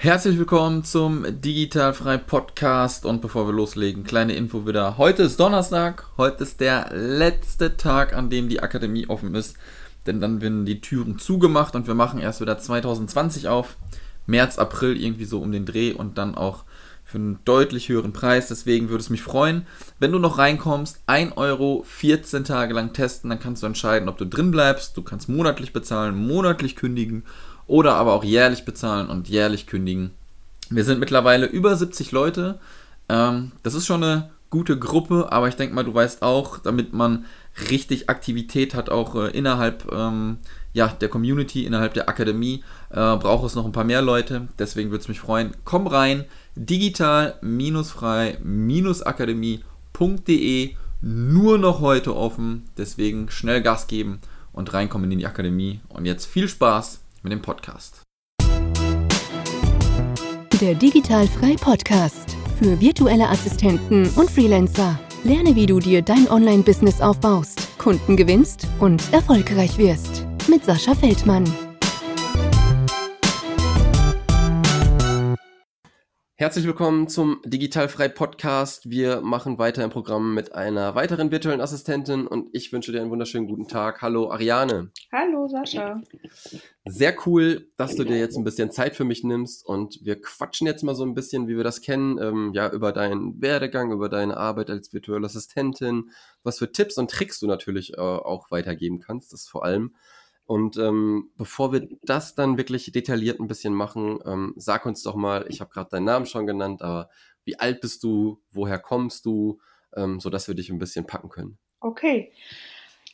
Herzlich willkommen zum Digitalfrei Podcast und bevor wir loslegen, kleine Info wieder. Heute ist Donnerstag, heute ist der letzte Tag, an dem die Akademie offen ist, denn dann werden die Türen zugemacht und wir machen erst wieder 2020 auf. März, April irgendwie so um den Dreh und dann auch für einen deutlich höheren Preis. Deswegen würde es mich freuen, wenn du noch reinkommst. 1 Euro 14 Tage lang testen, dann kannst du entscheiden, ob du drin bleibst. Du kannst monatlich bezahlen, monatlich kündigen oder aber auch jährlich bezahlen und jährlich kündigen. Wir sind mittlerweile über 70 Leute. Ähm, das ist schon eine gute Gruppe, aber ich denke mal, du weißt auch, damit man richtig Aktivität hat, auch äh, innerhalb ähm, ja, der Community, innerhalb der Akademie, äh, braucht es noch ein paar mehr Leute. Deswegen würde es mich freuen. Komm rein, digital-frei-akademie.de, nur noch heute offen. Deswegen schnell Gas geben und reinkommen in die Akademie. Und jetzt viel Spaß mit dem Podcast. Der Digitalfrei Podcast für virtuelle Assistenten und Freelancer. Lerne, wie du dir dein Online-Business aufbaust, Kunden gewinnst und erfolgreich wirst. Mit Sascha Feldmann. Herzlich willkommen zum Digitalfrei Podcast. Wir machen weiter im Programm mit einer weiteren virtuellen Assistentin und ich wünsche dir einen wunderschönen guten Tag. Hallo Ariane. Hallo Sascha. Sehr cool, dass du dir jetzt ein bisschen Zeit für mich nimmst und wir quatschen jetzt mal so ein bisschen, wie wir das kennen, ähm, ja, über deinen Werdegang, über deine Arbeit als virtuelle Assistentin, was für Tipps und Tricks du natürlich äh, auch weitergeben kannst, das vor allem. Und ähm, bevor wir das dann wirklich detailliert ein bisschen machen, ähm, sag uns doch mal, ich habe gerade deinen Namen schon genannt, aber wie alt bist du, woher kommst du, ähm, sodass wir dich ein bisschen packen können. Okay.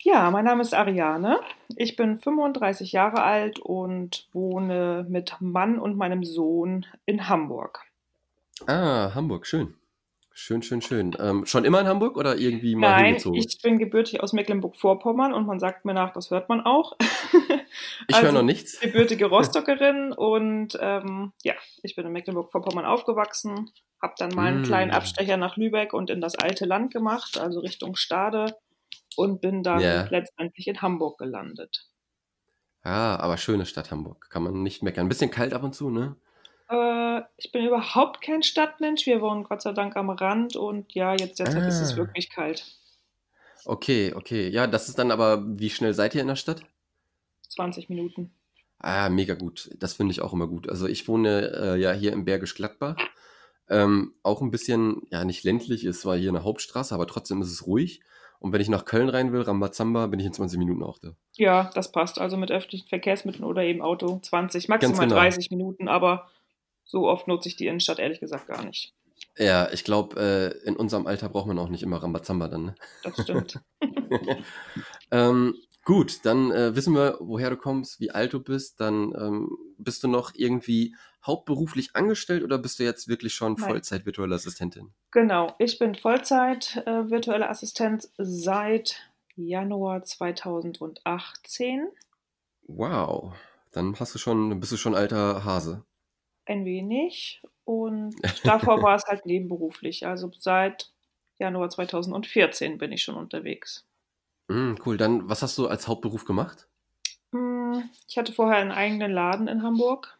Ja, mein Name ist Ariane. Ich bin 35 Jahre alt und wohne mit Mann und meinem Sohn in Hamburg. Ah, Hamburg, schön. Schön, schön, schön. Ähm, schon immer in Hamburg oder irgendwie mal Nein, hingezogen? ich bin gebürtig aus Mecklenburg-Vorpommern und man sagt mir nach, das hört man auch. ich höre noch nichts. Gebürtige Rostockerin und ähm, ja, ich bin in Mecklenburg-Vorpommern aufgewachsen, habe dann mal einen Mm. kleinen Abstecher nach Lübeck und in das alte Land gemacht, also Richtung Stade und bin dann Ja. letztendlich in Hamburg gelandet. Ja, aber schöne Stadt Hamburg. Kann man nicht meckern. Ein bisschen kalt ab und zu, ne? Äh, ich bin überhaupt kein Stadtmensch. Wir wohnen Gott sei Dank am Rand und ja, jetzt derzeit ist es Ah. wirklich kalt. Okay, okay. Ja, das ist dann aber, wie schnell seid ihr in der Stadt? 20 Minuten. Ah, mega gut. Das finde ich auch immer gut. Also ich wohne äh, ja hier im Bergisch Gladbach. Ähm, auch ein bisschen, ja, nicht ländlich, ist zwar hier eine Hauptstraße, aber trotzdem ist es ruhig. Und wenn ich nach Köln rein will, Rambazamba, bin ich in 20 Minuten auch da. Ja, das passt. Also mit öffentlichen Verkehrsmitteln oder eben Auto 20, maximal genau. 30 Minuten, aber so oft nutze ich die Innenstadt ehrlich gesagt gar nicht. Ja, ich glaube, äh, in unserem Alter braucht man auch nicht immer Rambazamba dann. Ne? Das stimmt. ähm, gut, dann äh, wissen wir, woher du kommst, wie alt du bist. Dann ähm, bist du noch irgendwie hauptberuflich angestellt oder bist du jetzt wirklich schon Nein. Vollzeit virtuelle Assistentin? genau, ich bin Vollzeit äh, virtuelle Assistenz seit Januar 2018. Wow, dann hast du schon, bist du schon alter Hase. Ein wenig. Und davor war es halt nebenberuflich. Also seit Januar 2014 bin ich schon unterwegs. Mm, cool, dann was hast du als Hauptberuf gemacht? Hm, Ich hatte vorher einen eigenen Laden in Hamburg.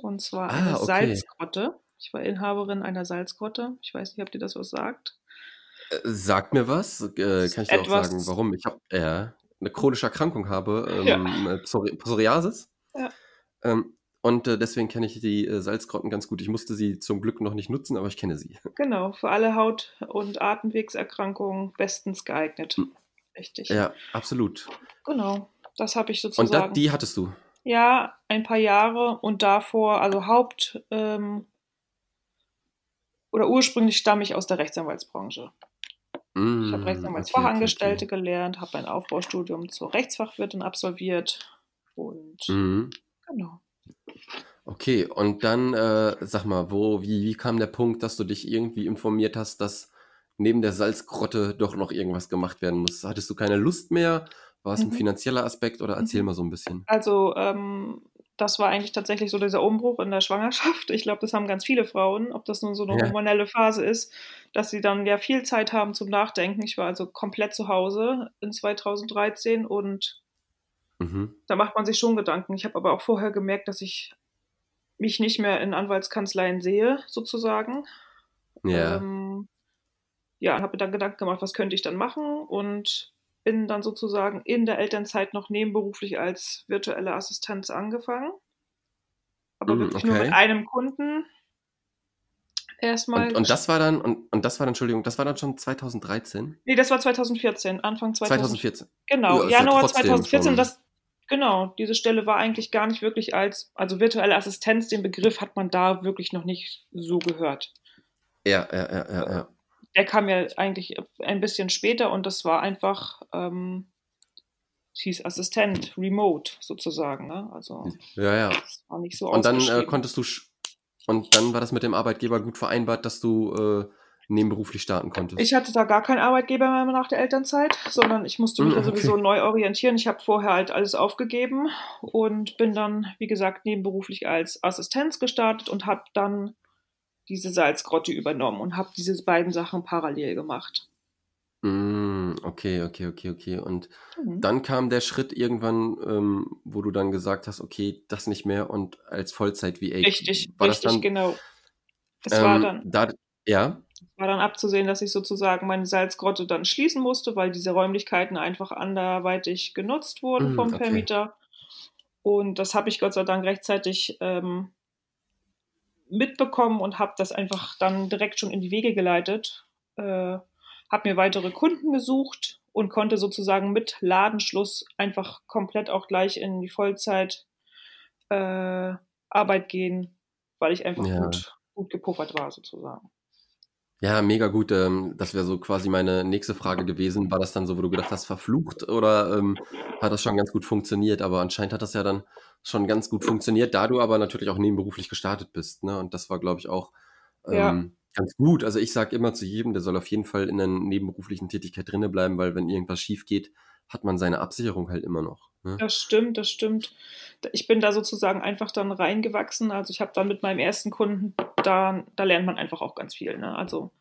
Und zwar Ah, eine okay. Salzgrotte. Ich war Inhaberin einer Salzgrotte. Ich weiß nicht, ob dir das was sagt. Äh, Sag mir was, äh, kann ich dir auch sagen, warum? Ich habe äh, eine chronische Erkrankung habe, ähm, Ja. äh, Psori Psoriasis. Ja. Ähm, und äh, deswegen kenne ich die Salzgrotten ganz gut. Ich musste sie zum Glück noch nicht nutzen, aber ich kenne sie. Genau, für alle Haut- und Atemwegserkrankungen bestens geeignet. Hm. Richtig. Ja, absolut. Genau, das habe ich Und sozusagen. da, die hattest du. Ja, ein paar Jahre und davor, also Haupt- ähm, oder ursprünglich stamme ich aus der Rechtsanwaltsbranche. Mm, Ich habe Rechtsanwaltsfachangestellte gelernt, habe ein Aufbaustudium zur Rechtsfachwirtin absolviert und Okay, okay. Mhm. genau. Okay, und dann äh, sag mal, wo, wie, wie kam der Punkt, dass du dich irgendwie informiert hast, dass neben der Salzgrotte doch noch irgendwas gemacht werden muss? Hattest du keine Lust mehr? War es ein Mhm. finanzieller Aspekt oder erzähl Mhm. mal so ein bisschen. Also ähm, das war eigentlich tatsächlich so dieser Umbruch in der Schwangerschaft. Ich glaube, das haben ganz viele Frauen, ob das nun so eine Ja. hormonelle Phase ist, dass sie dann ja viel Zeit haben zum Nachdenken. Ich war also komplett zu Hause in 2013 und Mhm. da macht man sich schon Gedanken. Ich habe aber auch vorher gemerkt, dass ich mich nicht mehr in Anwaltskanzleien sehe, sozusagen. Ja. Ähm, ja, habe mir dann Gedanken gemacht, was könnte ich dann machen und bin dann sozusagen in der Elternzeit noch nebenberuflich als virtuelle Assistenz angefangen. Aber Mm, wirklich nur mit okay. einem Kunden. Erstmal. Und, und das war dann, und, und das war dann, Entschuldigung, das war dann schon 2013? nee, das war 2014, Anfang 2014. 2014. Genau, Ja, Januar trotzdem 2014. schon- Das, genau, diese Stelle war eigentlich gar nicht wirklich als, also virtuelle Assistenz, den Begriff hat man da wirklich noch nicht so gehört. Ja, ja, ja, ja, ja. Der kam ja eigentlich ein bisschen später und das war einfach, ähm, hieß Assistent, Remote sozusagen. Ne? Also Ja, ja. das war nicht so Und dann äh, konntest du, und dann war das mit dem Arbeitgeber gut vereinbart, dass du äh, nebenberuflich starten konntest. Ich hatte da gar keinen Arbeitgeber mehr nach der Elternzeit, sondern ich musste mich Mm, ja okay. sowieso neu orientieren. Ich habe vorher halt alles aufgegeben und bin dann, wie gesagt, nebenberuflich als Assistenz gestartet und habe dann diese Salzgrotte übernommen und habe diese beiden Sachen parallel gemacht. Mm, okay, okay, okay, okay. Und Mhm. dann kam der Schritt irgendwann, ähm, wo du dann gesagt hast, okay, das nicht mehr und als Vollzeit VA. Richtig, war richtig, das dann, genau. Es ähm, war, dann, da, ja, war dann abzusehen, dass ich sozusagen meine Salzgrotte dann schließen musste, weil diese Räumlichkeiten einfach anderweitig genutzt wurden Mm, vom okay. Vermieter. Und das habe ich Gott sei Dank rechtzeitig ähm, mitbekommen und habe das einfach dann direkt schon in die Wege geleitet. Äh, habe mir weitere Kunden gesucht und konnte sozusagen mit Ladenschluss einfach komplett auch gleich in die Vollzeit äh, Arbeit gehen, weil ich einfach Ja. gut, gut gepuffert war sozusagen. Ja, mega gut. Ähm, das wäre so quasi meine nächste Frage gewesen. War das dann so, wo du gedacht hast, verflucht oder ähm, hat das schon ganz gut funktioniert? Aber anscheinend hat das ja dann schon ganz gut funktioniert, da du aber natürlich auch nebenberuflich gestartet bist. Ne? Und das war, glaube ich, auch Ja. ähm, ganz gut. Also ich sage immer zu jedem, der soll auf jeden Fall in einer nebenberuflichen Tätigkeit drinne bleiben, weil wenn irgendwas schief geht, hat man seine Absicherung halt immer noch. Ne? Das stimmt, das stimmt. Ich bin da sozusagen einfach dann reingewachsen. Also ich habe dann mit meinem ersten Kunden, da, da lernt man einfach auch ganz viel. Ne? Also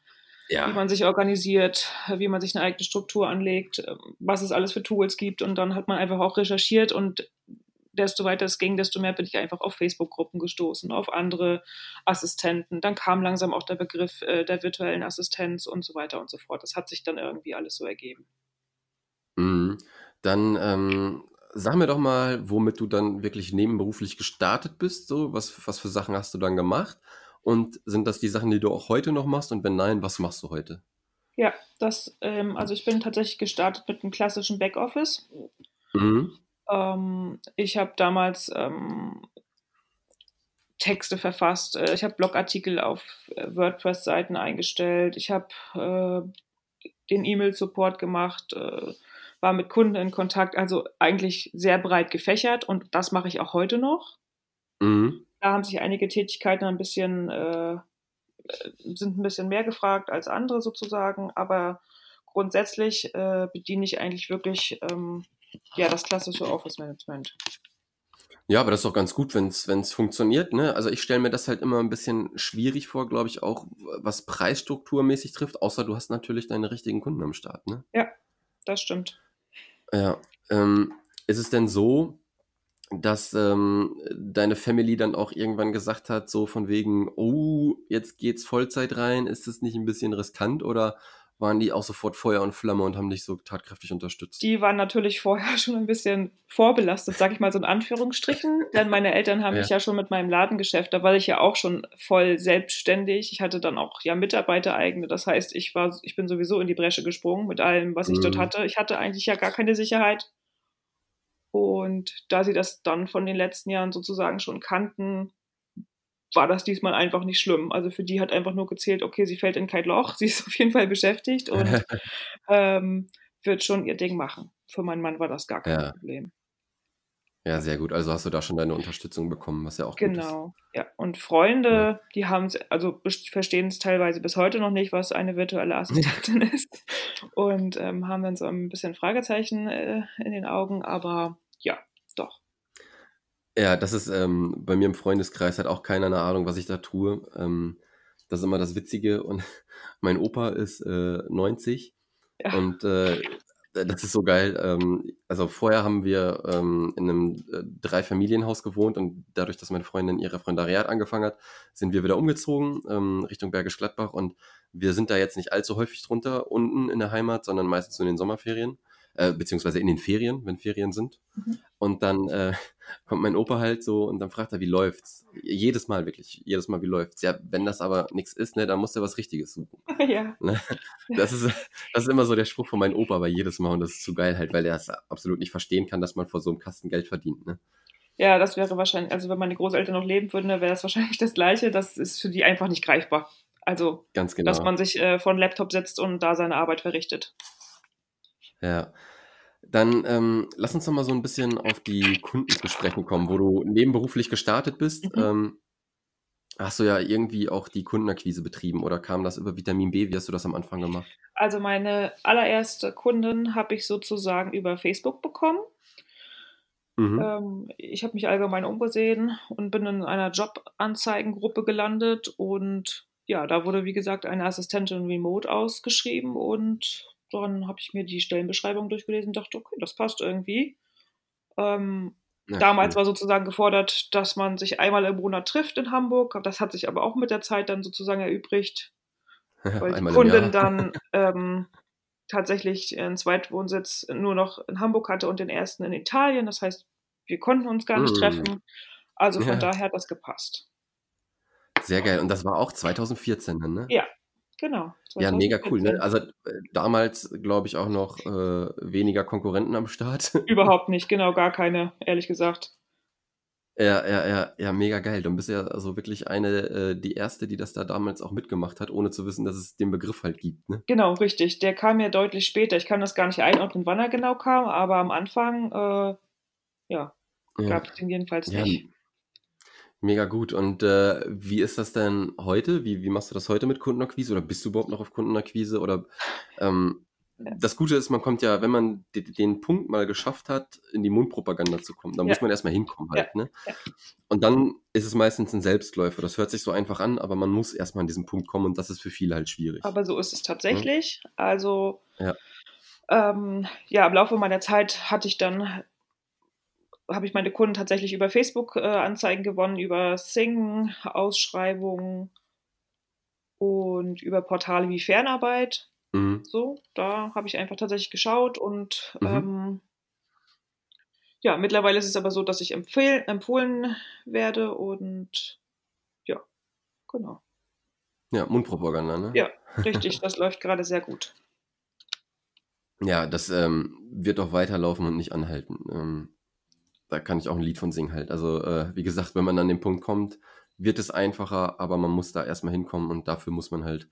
wie Ja, man sich organisiert, wie man sich eine eigene Struktur anlegt, äh, was es alles für Tools gibt. Und dann hat man einfach auch recherchiert und desto weiter es ging, desto mehr bin ich einfach auf Facebook-Gruppen gestoßen, auf andere Assistenten. Dann kam langsam auch der Begriff äh, der virtuellen Assistenz und so weiter und so fort. Das hat sich dann irgendwie alles so ergeben. Mhm. Dann ähm, sag mir doch mal, womit du dann wirklich nebenberuflich gestartet bist. So, was, was für Sachen hast du dann gemacht? Und sind das die Sachen, die du auch heute noch machst? Und wenn nein, was machst du heute? Ja, das, ähm, also ich bin tatsächlich gestartet mit einem klassischen Backoffice. Mhm. Ähm, ich habe damals ähm, Texte verfasst, äh, ich habe Blogartikel auf äh, WordPress-Seiten eingestellt, ich habe äh, den E-Mail-Support gemacht, äh, war mit Kunden in Kontakt, also eigentlich sehr breit gefächert und das mache ich auch heute noch. Mhm. Da haben sich einige Tätigkeiten ein bisschen, äh, sind ein bisschen mehr gefragt als andere sozusagen, aber grundsätzlich äh, bediene ich eigentlich wirklich ähm, ja, das klassische Office Management. Ja, aber das ist doch ganz gut, wenn es funktioniert. Ne? Also ich stelle mir das halt immer ein bisschen schwierig vor, glaube ich, auch was preisstrukturmäßig trifft, außer du hast natürlich deine richtigen Kunden am Start. Ne? Das stimmt. Ja. Ähm, ist es denn so, dass ähm, deine Family dann auch irgendwann gesagt hat, so von wegen, oh, jetzt geht's Vollzeit rein, ist das nicht ein bisschen riskant oder waren die auch sofort Feuer und Flamme und haben dich so tatkräftig unterstützt? Die waren natürlich vorher schon ein bisschen vorbelastet, sag ich mal so in Anführungsstrichen, denn meine Eltern haben Ja. mich ja schon mit meinem Ladengeschäft, da war ich ja auch schon voll selbstständig. Ich hatte dann auch ja Mitarbeiter eigene, das heißt, ich war, ich bin sowieso in die Bresche gesprungen mit allem, was ich dort Mhm. hatte. Ich hatte eigentlich ja gar keine Sicherheit. Und da sie das dann von den letzten Jahren sozusagen schon kannten, war das diesmal einfach nicht schlimm. Also für die hat einfach nur gezählt, okay, sie fällt in kein Loch, sie ist auf jeden Fall beschäftigt und ähm, wird schon ihr Ding machen. Für meinen Mann war das gar kein Ja. Problem. Ja, sehr gut. Also hast du da schon deine Unterstützung bekommen, was ja auch gut ist. Genau. Ja. Und Freunde, die haben es, also verstehen es teilweise bis heute noch nicht, was eine virtuelle Assistentin ist. Und ähm, haben dann so ein bisschen Fragezeichen äh, in den Augen, aber ja. Ja, das ist ähm, bei mir im Freundeskreis hat auch keiner eine Ahnung, was ich da tue. Ähm, das ist immer das Witzige. Und mein Opa ist äh, 90 Ja. und äh, das ist so geil. Ähm, also vorher haben wir ähm, in einem äh, Dreifamilienhaus gewohnt und dadurch, dass meine Freundin ihr Referendariat angefangen hat, sind wir wieder umgezogen ähm, Richtung Bergisch Gladbach und wir sind da jetzt nicht allzu häufig drunter unten in der Heimat, sondern meistens in den Sommerferien äh, beziehungsweise in den Ferien, wenn Ferien sind. Mhm. Und dann äh, kommt mein Opa halt so und dann fragt er, wie läuft's? Jedes Mal wirklich, jedes Mal, wie läuft's? Ja, wenn das aber nichts ist, ne, dann muss er was Richtiges suchen. ja. Ne? Das ist, das ist immer so der Spruch von meinem Opa bei jedes Mal und das ist zu geil halt, weil der es absolut nicht verstehen kann, dass man vor so einem Kasten Geld verdient, ne? Ja, das wäre wahrscheinlich, also wenn meine Großeltern noch leben würden, dann wäre das wahrscheinlich das Gleiche. Das ist für die einfach nicht greifbar. Also, Ganz genau. dass man sich äh, vor einen Laptop setzt und da seine Arbeit verrichtet. Ja. Dann ähm, lass uns noch mal so ein bisschen auf die Kunden zu sprechen kommen, wo du nebenberuflich gestartet bist. Mhm. Ähm, hast du ja irgendwie auch die Kundenakquise betrieben oder kam das über Vitamin B? Wie hast du das am Anfang gemacht? Also meine allererste Kundin habe ich sozusagen über Facebook bekommen. Mhm. Ähm, ich habe mich allgemein umgesehen und bin in einer Jobanzeigengruppe gelandet und ja, da wurde wie gesagt eine Assistentin remote ausgeschrieben und dann habe ich mir die Stellenbeschreibung durchgelesen und dachte, okay, das passt irgendwie. Ähm, ja, damals cool. war sozusagen gefordert, dass man sich einmal im Monat trifft in Hamburg. Das hat sich aber auch mit der Zeit dann sozusagen erübrigt, weil die Kundin dann ähm, tatsächlich einen Zweitwohnsitz nur noch in Hamburg hatte und den ersten in Italien. Das heißt, wir konnten uns gar nicht mm. treffen. Also von ja. daher hat das gepasst. Sehr geil. Und das war auch 2014 dann, ne? Ja, Genau. Ja, mega cool. Ne? Also äh, damals, glaube ich, auch noch äh, weniger Konkurrenten am Start. Überhaupt nicht, genau, gar keine, ehrlich gesagt. Ja, ja, ja, ja, mega geil. Du bist ja also wirklich eine, äh, die erste, die das da damals auch mitgemacht hat, ohne zu wissen, dass es den Begriff halt gibt. Ne? Genau, richtig. Der kam ja deutlich später. Ich kann das gar nicht einordnen, wann er genau kam, aber am Anfang, äh, ja, ja. gab es den jedenfalls ja, nicht. Mega gut. Und äh, wie ist das denn heute? Wie, wie machst du das heute mit Kundenakquise? Oder bist du überhaupt noch auf Kundenakquise? Oder ähm, das Gute ist, man kommt ja, wenn man den Punkt mal geschafft hat, in die Mundpropaganda zu kommen, dann ja. muss man erstmal hinkommen halt. Ja. Ne? Ja. Und dann ist es meistens ein Selbstläufer. Das hört sich so einfach an, aber man muss erstmal an diesen Punkt kommen und das ist für viele halt schwierig. Aber so ist es tatsächlich. Hm? Also ja. Ähm, ja, im Laufe meiner Zeit hatte ich dann habe ich meine Kunden tatsächlich über Facebook-Anzeigen äh, gewonnen, über Sing, Ausschreibungen und über Portale wie Fernarbeit. Mhm. So, da habe ich einfach tatsächlich geschaut und mhm. ähm, ja, mittlerweile ist es aber so, dass ich empfehl, empfohlen werde und ja, genau. Ja, Mundpropaganda, ne? Ja, richtig, das läuft gerade sehr gut. Ja, das ähm, wird auch weiterlaufen und nicht anhalten. Ähm, da kann ich auch ein Lied von singen halt. Also, äh, wie gesagt, wenn man an den Punkt kommt, wird es einfacher, aber man muss da erstmal hinkommen und dafür muss man halt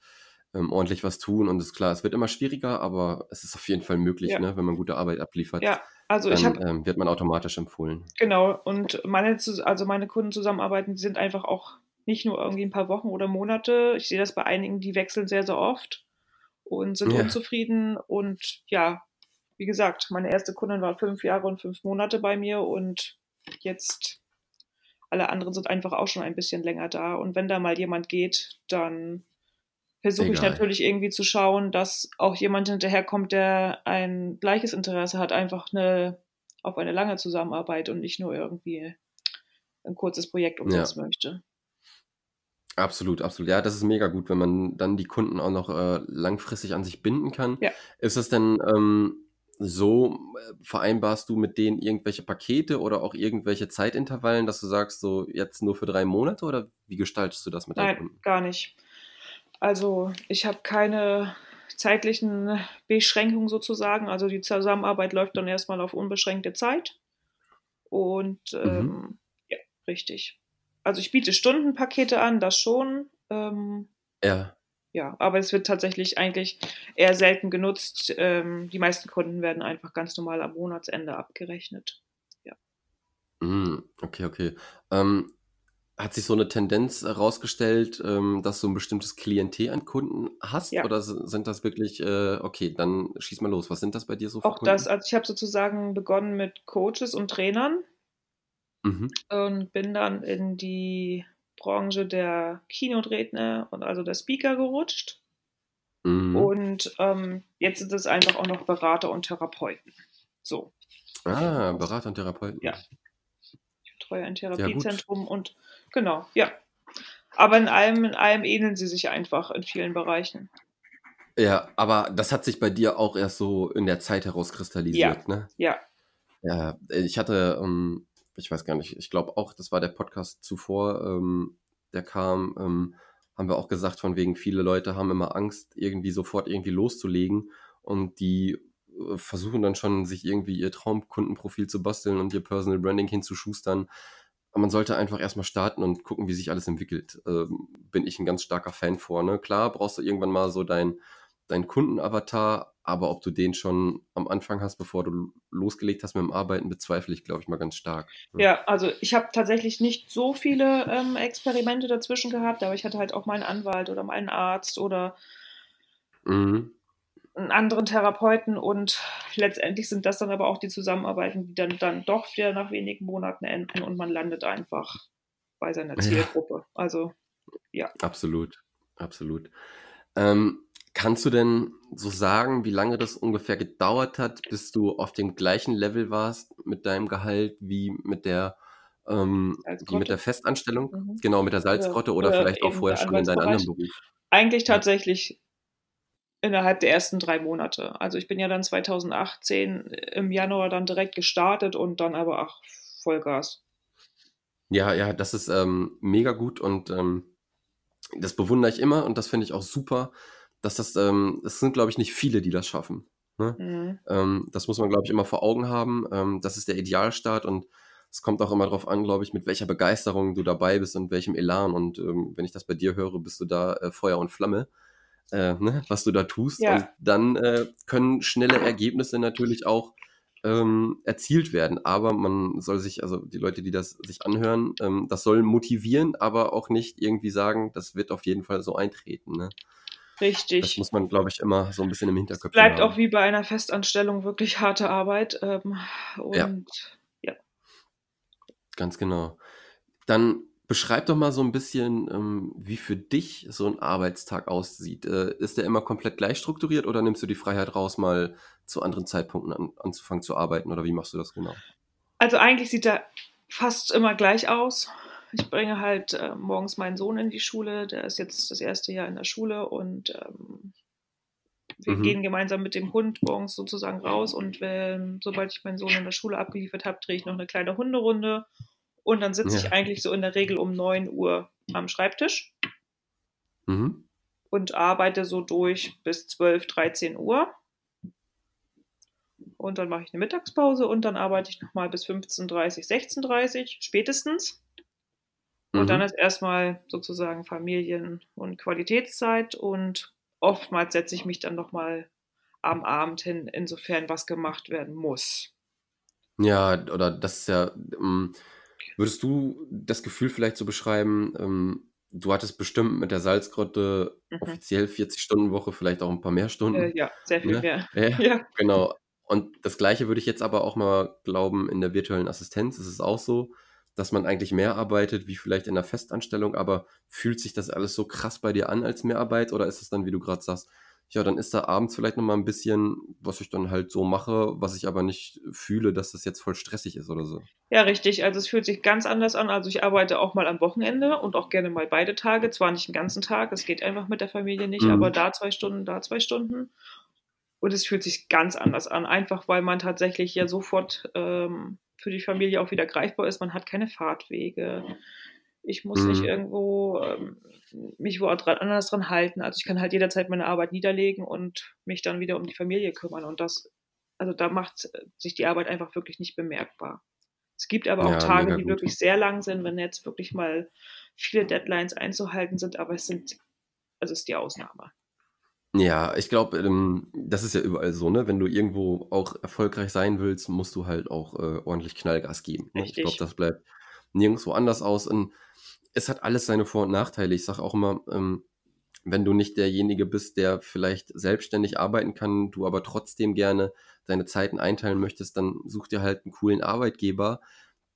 ähm, ordentlich was tun. Und ist klar, es wird immer schwieriger, aber es ist auf jeden Fall möglich, ja. ne, wenn man gute Arbeit abliefert. Ja, also dann, ich hab, ähm, wird man automatisch empfohlen. Genau, und meine, also meine Kundenzusammenarbeiten, die sind einfach auch nicht nur irgendwie ein paar Wochen oder Monate. Ich sehe das bei einigen, die wechseln sehr, sehr oft und sind ja. unzufrieden und ja, wie gesagt, meine erste Kundin war fünf Jahre und fünf Monate bei mir und jetzt alle anderen sind einfach auch schon ein bisschen länger da. Und wenn da mal jemand geht, dann versuche ich natürlich irgendwie zu schauen, dass auch jemand hinterherkommt, der ein gleiches Interesse hat, einfach eine, auf eine lange Zusammenarbeit und nicht nur irgendwie ein kurzes Projekt umsetzen ja. möchte. Absolut, absolut. Ja, das ist mega gut, wenn man dann die Kunden auch noch äh, langfristig an sich binden kann. Ja. Ist das denn ähm, so äh, vereinbarst du mit denen irgendwelche Pakete oder auch irgendwelche Zeitintervallen, dass du sagst, so jetzt nur für drei Monate oder wie gestaltest du das mit deinen Nein, Kunden? gar nicht. Also ich habe keine zeitlichen Beschränkungen sozusagen. Also die Zusammenarbeit läuft dann erstmal auf unbeschränkte Zeit. Und ähm, mhm. ja, richtig. Also ich biete Stundenpakete an, das schon. Ähm, ja ja, aber es wird tatsächlich eigentlich eher selten genutzt. Ähm, die meisten Kunden werden einfach ganz normal am Monatsende abgerechnet. Ja. Mm, okay, okay. Ähm, hat sich so eine Tendenz herausgestellt, ähm, dass du ein bestimmtes Klientel an Kunden hast? Ja. Oder sind das wirklich, äh, okay, dann schieß mal los. Was sind das bei dir so für Auch Kunden? das, also ich habe sozusagen begonnen mit Coaches und Trainern mhm. und bin dann in die Branche der Keynote-Redner und also der Speaker gerutscht. Mhm. Und ähm, jetzt sind es einfach auch noch Berater und Therapeuten. So. Ah, Berater und Therapeuten. Ja. Ich betreue ein Therapiezentrum und genau, ja. Aber in allem, in allem ähneln sie sich einfach in vielen Bereichen. Ja, aber das hat sich bei dir auch erst so in der Zeit herauskristallisiert, ja. ne? Ja. Ja, ich hatte, ähm, ich weiß gar nicht, ich glaube auch, das war der Podcast zuvor, ähm, der kam, ähm, haben wir auch gesagt, von wegen viele Leute haben immer Angst, irgendwie sofort irgendwie loszulegen und die äh, versuchen dann schon, sich irgendwie ihr Traumkundenprofil zu basteln und ihr Personal Branding hinzuschustern. Man sollte einfach erstmal starten und gucken, wie sich alles entwickelt. Ähm, bin ich ein ganz starker Fan vor. Ne? Klar, brauchst du irgendwann mal so dein, dein Kundenavatar, aber ob du den schon am Anfang hast, bevor du losgelegt hast mit dem Arbeiten, bezweifle ich, glaube ich, mal ganz stark. Ne? Ja, also ich habe tatsächlich nicht so viele ähm, Experimente dazwischen gehabt, aber ich hatte halt auch mal einen Anwalt oder mal einen Arzt oder mhm. einen anderen Therapeuten und letztendlich sind das dann aber auch die Zusammenarbeiten, die dann, dann doch wieder nach wenigen Monaten enden und man landet einfach bei seiner Zielgruppe. Ja. Also ja. Absolut, absolut. Ähm, Kannst du denn so sagen, wie lange das ungefähr gedauert hat, bis du auf dem gleichen Level warst mit deinem Gehalt wie mit der, ähm, wie mit der Festanstellung? Mhm. Genau, mit der Salzgrotte oder, oder vielleicht auch vorher schon in deinem anderen Beruf? Eigentlich tatsächlich innerhalb der ersten drei Monate. Also ich bin ja dann 2018 im Januar dann direkt gestartet und dann aber auch Vollgas. Ja, ja, das ist ähm, mega gut und ähm, das bewundere ich immer und das finde ich auch super, dass das, ähm, es sind, glaube ich, nicht viele, die das schaffen. Ne? Mhm. Ähm, das muss man, glaube ich, immer vor Augen haben. Ähm, das ist der Idealstart und es kommt auch immer darauf an, glaube ich, mit welcher Begeisterung du dabei bist und welchem Elan. Und ähm, wenn ich das bei dir höre, bist du da äh, Feuer und Flamme, äh, ne? was du da tust. Ja. Und dann äh, können schnelle Ergebnisse natürlich auch ähm, erzielt werden. Aber man soll sich, also die Leute, die das sich anhören, ähm, das soll motivieren, aber auch nicht irgendwie sagen, das wird auf jeden Fall so eintreten. Ne? Richtig. Das muss man, glaube ich, immer so ein bisschen im Hinterkopf haben. Bleibt auch wie bei einer Festanstellung wirklich harte Arbeit. Ähm, und ja. ja. Ganz genau. Dann beschreib doch mal so ein bisschen, ähm, wie für dich so ein Arbeitstag aussieht. Äh, ist der immer komplett gleich strukturiert oder nimmst du die Freiheit raus, mal zu anderen Zeitpunkten an, anzufangen zu arbeiten oder wie machst du das genau? Also eigentlich sieht er fast immer gleich aus. Ich bringe halt äh, morgens meinen Sohn in die Schule, der ist jetzt das erste Jahr in der Schule und ähm, wir mhm. gehen gemeinsam mit dem Hund morgens sozusagen raus und wenn, sobald ich meinen Sohn in der Schule abgeliefert habe, drehe ich noch eine kleine Hunderunde und dann sitze ja. ich eigentlich so in der Regel um 9 Uhr am Schreibtisch mhm. und arbeite so durch bis 12, 13 Uhr. Und dann mache ich eine Mittagspause und dann arbeite ich nochmal bis 15.30, 16.30 spätestens. Und mhm. dann ist erstmal sozusagen Familien- und Qualitätszeit und oftmals setze ich mich dann nochmal am Abend hin, insofern was gemacht werden muss. Ja, oder das ist ja, ähm, würdest du das Gefühl vielleicht so beschreiben, ähm, du hattest bestimmt mit der Salzgrotte mhm. offiziell 40-Stunden-Woche, vielleicht auch ein paar mehr Stunden. Äh, ja, sehr viel ne? mehr. Ja, ja, Genau. Und das Gleiche würde ich jetzt aber auch mal glauben, in der virtuellen Assistenz ist es auch so dass man eigentlich mehr arbeitet, wie vielleicht in der Festanstellung, aber fühlt sich das alles so krass bei dir an als Mehrarbeit oder ist es dann, wie du gerade sagst, ja, dann ist da abends vielleicht nochmal ein bisschen, was ich dann halt so mache, was ich aber nicht fühle, dass das jetzt voll stressig ist oder so. Ja, richtig. Also es fühlt sich ganz anders an. Also ich arbeite auch mal am Wochenende und auch gerne mal beide Tage. Zwar nicht den ganzen Tag, es geht einfach mit der Familie nicht, mhm. aber da zwei Stunden, da zwei Stunden. Und es fühlt sich ganz anders an, einfach weil man tatsächlich ja sofort ähm, für die Familie auch wieder greifbar ist. Man hat keine Fahrtwege. Ich muss mhm. nicht irgendwo ähm, mich wo dran, anders dran halten. Also ich kann halt jederzeit meine Arbeit niederlegen und mich dann wieder um die Familie kümmern. Und das, also da macht sich die Arbeit einfach wirklich nicht bemerkbar. Es gibt aber auch ja, Tage, die wirklich sehr lang sind, wenn jetzt wirklich mal viele Deadlines einzuhalten sind, aber es sind, also es ist die Ausnahme. Ja, ich glaube, ähm, das ist ja überall so, ne? Wenn du irgendwo auch erfolgreich sein willst, musst du halt auch äh, ordentlich Knallgas geben. Ne? Ich glaube, das bleibt nirgendwo anders aus. Und es hat alles seine Vor- und Nachteile. Ich sage auch immer, ähm, wenn du nicht derjenige bist, der vielleicht selbstständig arbeiten kann, du aber trotzdem gerne deine Zeiten einteilen möchtest, dann such dir halt einen coolen Arbeitgeber,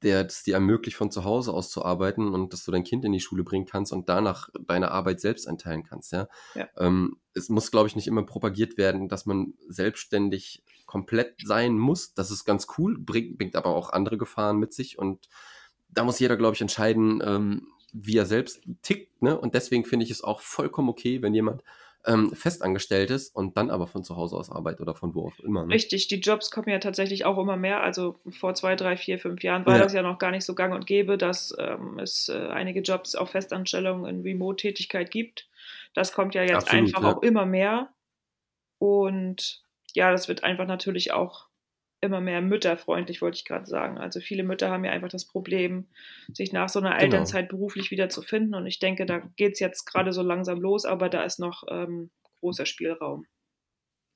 der es dir ermöglicht, von zu Hause aus zu arbeiten und dass du dein Kind in die Schule bringen kannst und danach deine Arbeit selbst einteilen kannst. Ja? Ja. Ähm, es muss, glaube ich, nicht immer propagiert werden, dass man selbstständig komplett sein muss. Das ist ganz cool, bringt, bringt aber auch andere Gefahren mit sich und da muss jeder, glaube ich, entscheiden, ähm, wie er selbst tickt. Ne? Und deswegen finde ich es auch vollkommen okay, wenn jemand ähm, festangestellt ist und dann aber von zu Hause aus arbeitet oder von wo auch immer. Ne? Richtig, die Jobs kommen ja tatsächlich auch immer mehr. Also vor zwei, drei, vier, fünf Jahren war Ja. das ja noch gar nicht so gang und gäbe, dass ähm, es äh, einige Jobs auf Festanstellung in Remote-Tätigkeit gibt. Das kommt ja jetzt Absolut, einfach ja. auch immer mehr. Und ja, das wird einfach natürlich auch immer mehr mütterfreundlich, wollte ich gerade sagen. Also viele Mütter haben ja einfach das Problem, sich nach so einer Genau. Elternzeit beruflich wieder zu finden. Und ich denke, da geht es jetzt gerade so langsam los, aber da ist noch ähm, großer Spielraum.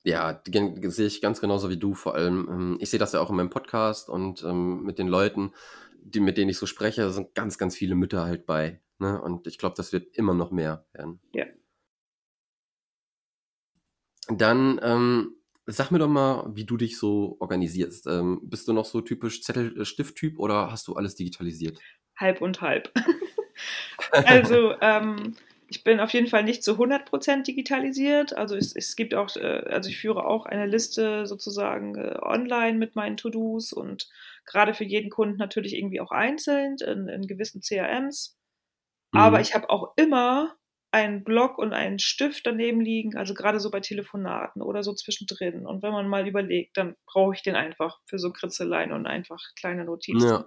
Ja, sehe ich ganz genauso wie du. Vor allem, ähm, ich sehe das ja auch in meinem Podcast und ähm, mit den Leuten, die, mit denen ich so spreche, sind ganz, ganz viele Mütter halt bei. Ne? Und ich glaube, das wird immer noch mehr werden. Ja. Dann ähm, sag mir doch mal, wie du dich so organisierst. Ähm, bist du noch so typisch Zettel-Stift-Typ oder hast du alles digitalisiert? halb und halb. also ähm, ich bin auf jeden Fall nicht zu 100% digitalisiert. Also es, es gibt auch, äh, also ich führe auch eine Liste sozusagen äh, online mit meinen To-Dos und gerade für jeden Kunden natürlich irgendwie auch einzeln in, in gewissen CRMs. Aber Mhm. ich habe auch immer einen Block und einen Stift daneben liegen, also gerade so bei Telefonaten oder so zwischendrin. Und wenn man mal überlegt, dann brauche ich den einfach für so Kritzeleien und einfach kleine Notizen Ja.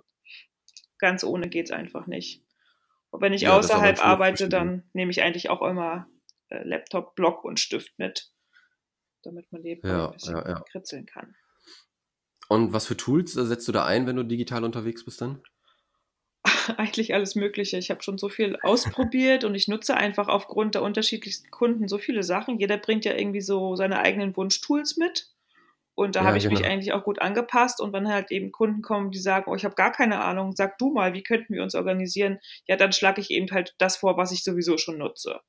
ganz ohne geht's einfach nicht. Und wenn ich Ja, außerhalb arbeite, dann nehme ich eigentlich auch immer äh, Laptop, Block und Stift mit, damit man nebenbei Ja, ein bisschen ja, ja. kritzeln kann. Und was für Tools äh, setzt du da ein, wenn du digital unterwegs bist dann? eigentlich alles Mögliche. Ich habe schon so viel ausprobiert und ich nutze einfach aufgrund der unterschiedlichsten Kunden so viele Sachen. Jeder bringt ja irgendwie so seine eigenen Wunsch-Tools mit. Und da Ja, habe ich mich genau. eigentlich auch gut angepasst. Und wenn halt eben Kunden kommen, die sagen, oh, ich habe gar keine Ahnung, sag du mal, wie könnten wir uns organisieren? Ja, dann schlage ich eben halt das vor, was ich sowieso schon nutze.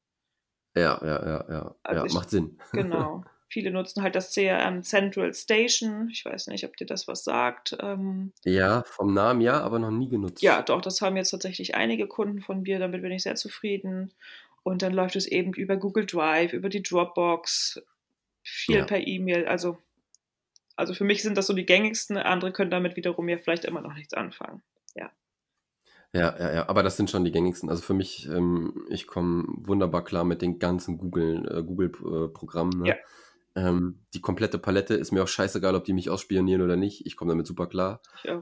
Ja, ja, ja, ja. Also ja ich- macht Sinn. Genau. Viele nutzen halt das CRM Central Station. Ich weiß nicht, ob dir das was sagt. Ähm, Ja, vom Namen ja, aber noch nie genutzt. ja, doch, das haben jetzt tatsächlich einige Kunden von mir. Damit bin ich sehr zufrieden. Und dann läuft es eben über Google Drive, über die Dropbox, viel Ja. per E-Mail. Also, also für mich sind das so die gängigsten. Andere können damit wiederum ja vielleicht immer noch nichts anfangen. Ja, ja, ja, aber das sind schon die gängigsten. Also für mich, ähm, ich komme wunderbar klar mit den ganzen Google, äh, Google-Programmen. Ne? Ja. Ähm, die komplette Palette ist mir auch scheißegal, ob die mich ausspionieren oder nicht. Ich komme damit super klar. Ja.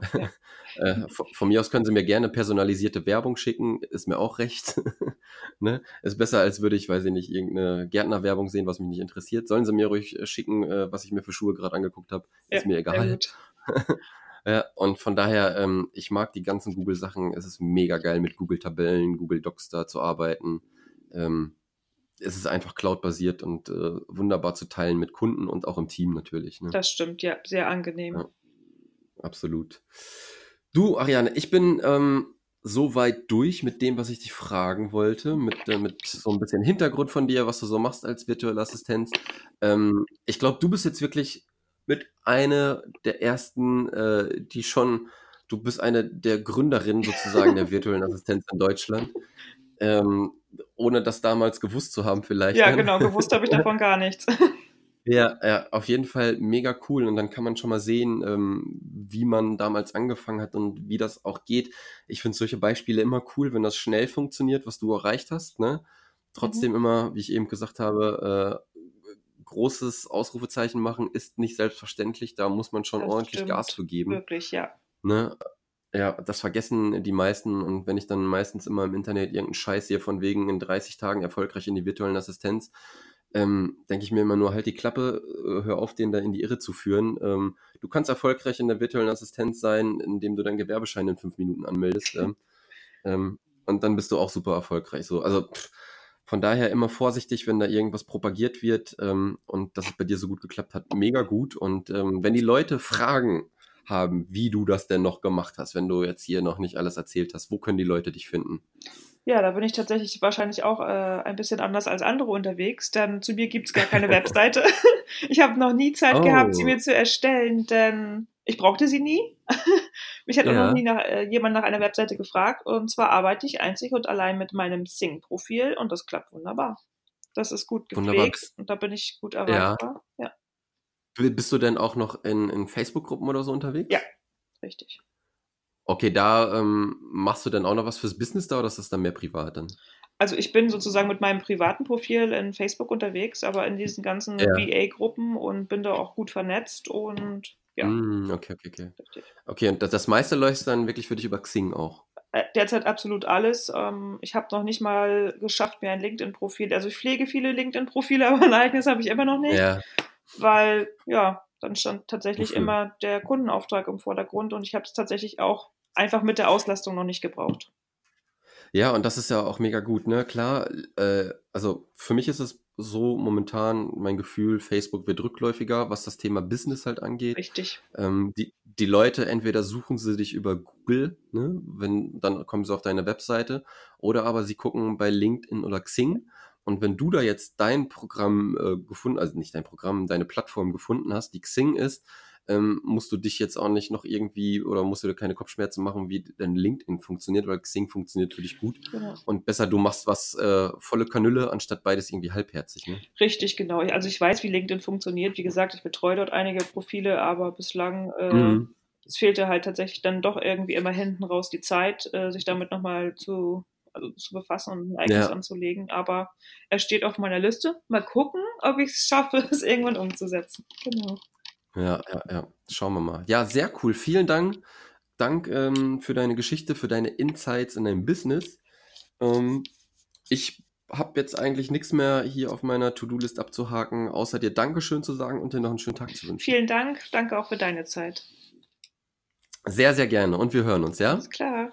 Äh, von, von mir aus können sie mir gerne personalisierte Werbung schicken, ist mir auch recht. ne? Ist besser, als würde ich, weiß ich nicht, irgendeine Gärtnerwerbung sehen, was mich nicht interessiert. Sollen sie mir ruhig äh, schicken, äh, was ich mir für Schuhe gerade angeguckt habe. Ist Ja, mir sehr egal. Ja, und von daher, ähm, ich mag die ganzen Google-Sachen. Es ist mega geil, mit Google-Tabellen, Google Docs da zu arbeiten. Ähm, es ist einfach Cloud-basiert und äh, wunderbar zu teilen mit Kunden und auch im Team natürlich. Ne? Das stimmt, ja, sehr angenehm. Ja. Absolut. Du, Ariane, ich bin ähm, so weit durch mit dem, was ich dich fragen wollte, mit, äh, mit so ein bisschen Hintergrund von dir, was du so machst als virtuelle Assistenz. Ähm, ich glaube, du bist jetzt wirklich mit einer der ersten, äh, die schon, du bist eine der Gründerinnen sozusagen der virtuellen Assistenz in Deutschland. Ähm, ohne das damals gewusst zu haben, vielleicht. Ja, genau, gewusst habe ich davon gar nichts. Ja, ja, auf jeden Fall mega cool. Und dann kann man schon mal sehen, ähm, wie man damals angefangen hat und wie das auch geht. Ich finde solche Beispiele immer cool, wenn das schnell funktioniert, was du erreicht hast. Ne? Trotzdem immer, wie ich eben gesagt habe, äh, großes Ausrufezeichen machen ist nicht selbstverständlich. Da muss man schon Das ordentlich stimmt. Gas für geben. Wirklich, ja. Ne? Ja, das vergessen die meisten und wenn ich dann meistens immer im Internet irgendeinen Scheiß hier von wegen in 30 Tagen erfolgreich in die virtuellen Assistenz, ähm, denke ich mir immer nur, halt die Klappe, äh, hör auf, den da in die Irre zu führen. Ähm, du kannst erfolgreich in der virtuellen Assistenz sein, indem du deinen Gewerbeschein in fünf Minuten anmeldest. Ähm, und dann bist du auch super erfolgreich. So, also pff, von daher immer vorsichtig, wenn da irgendwas propagiert wird ähm, und dass es bei dir so gut geklappt hat, mega gut. Und ähm, wenn die Leute Fragen haben, wie du das denn noch gemacht hast, wenn du jetzt hier noch nicht alles erzählt hast, wo können die Leute dich finden? Ja, da bin ich tatsächlich wahrscheinlich auch äh, ein bisschen anders als andere unterwegs, denn zu mir gibt es gar keine Webseite. ich habe noch nie Zeit Oh. gehabt, sie mir zu erstellen, denn Ich brauchte sie nie. Mich hat auch Ja. noch nie nach, äh, jemand nach einer Webseite gefragt. Und zwar arbeite ich einzig und allein mit meinem Sing-Profil und das klappt wunderbar. Das ist gut Wunderbar. gepflegt und da bin ich gut erreichbar. Ja, B- Bist du denn auch noch in, in Facebook-Gruppen oder so unterwegs? Ja. richtig. Okay, da ähm, machst du dann auch noch was fürs Business da oder ist das dann mehr privat dann? Also ich bin sozusagen mit meinem privaten Profil in Facebook unterwegs, aber in diesen ganzen Ja. VA-Gruppen und bin da auch gut vernetzt und ja, Mm, okay, okay, okay. richtig. Okay, und das, das meiste läuft dann wirklich für dich über Xing auch. Äh, Derzeit absolut alles. Ähm, Ich habe noch nicht mal geschafft, mir ein LinkedIn-Profil. Also ich pflege viele LinkedIn-Profile, aber ein eigenes habe ich immer noch nicht, Ja, weil ja, dann stand tatsächlich Wofür? immer der Kundenauftrag im Vordergrund und ich habe es tatsächlich auch einfach mit der Auslastung noch nicht gebraucht. Ja, und das ist ja auch mega gut, ne? Klar, äh, also für mich ist es so momentan mein Gefühl, Facebook wird rückläufiger, was das Thema Business halt angeht. Richtig. Ähm, die, die Leute, entweder suchen sie dich über Google, ne? Wenn, dann kommen sie auf deine Webseite, oder aber sie gucken bei LinkedIn oder Xing. Und wenn du da jetzt dein Programm äh, gefunden, also nicht dein Programm, deine Plattform gefunden hast, die Xing ist, ähm, musst du dich jetzt auch nicht noch irgendwie oder musst du dir keine Kopfschmerzen machen, wie dein LinkedIn funktioniert, weil Xing funktioniert für dich gut. Genau. Und besser, du machst was äh, volle Kanüle, anstatt beides irgendwie halbherzig. Ne? Richtig, genau. Also ich weiß, wie LinkedIn funktioniert. Wie gesagt, ich betreue dort einige Profile, aber bislang äh, Mhm. es fehlte halt tatsächlich dann doch irgendwie immer hinten raus die Zeit, äh, sich damit nochmal zu, also zu befassen und ein eigenes Ja. anzulegen. Aber er steht auf meiner Liste. Mal gucken, ob ich es schaffe, es irgendwann umzusetzen. Genau. Ja, ja, ja. Schauen wir mal. Ja, sehr cool. Vielen Dank. Dank ähm, für deine Geschichte, für deine Insights in deinem Business. Ähm, ich habe jetzt eigentlich nichts mehr hier auf meiner To-Do-List abzuhaken, außer dir Dankeschön zu sagen und dir noch einen schönen Tag zu wünschen. Vielen Dank. Danke auch für deine Zeit. Sehr, sehr gerne. Und wir hören uns, ja? Alles klar.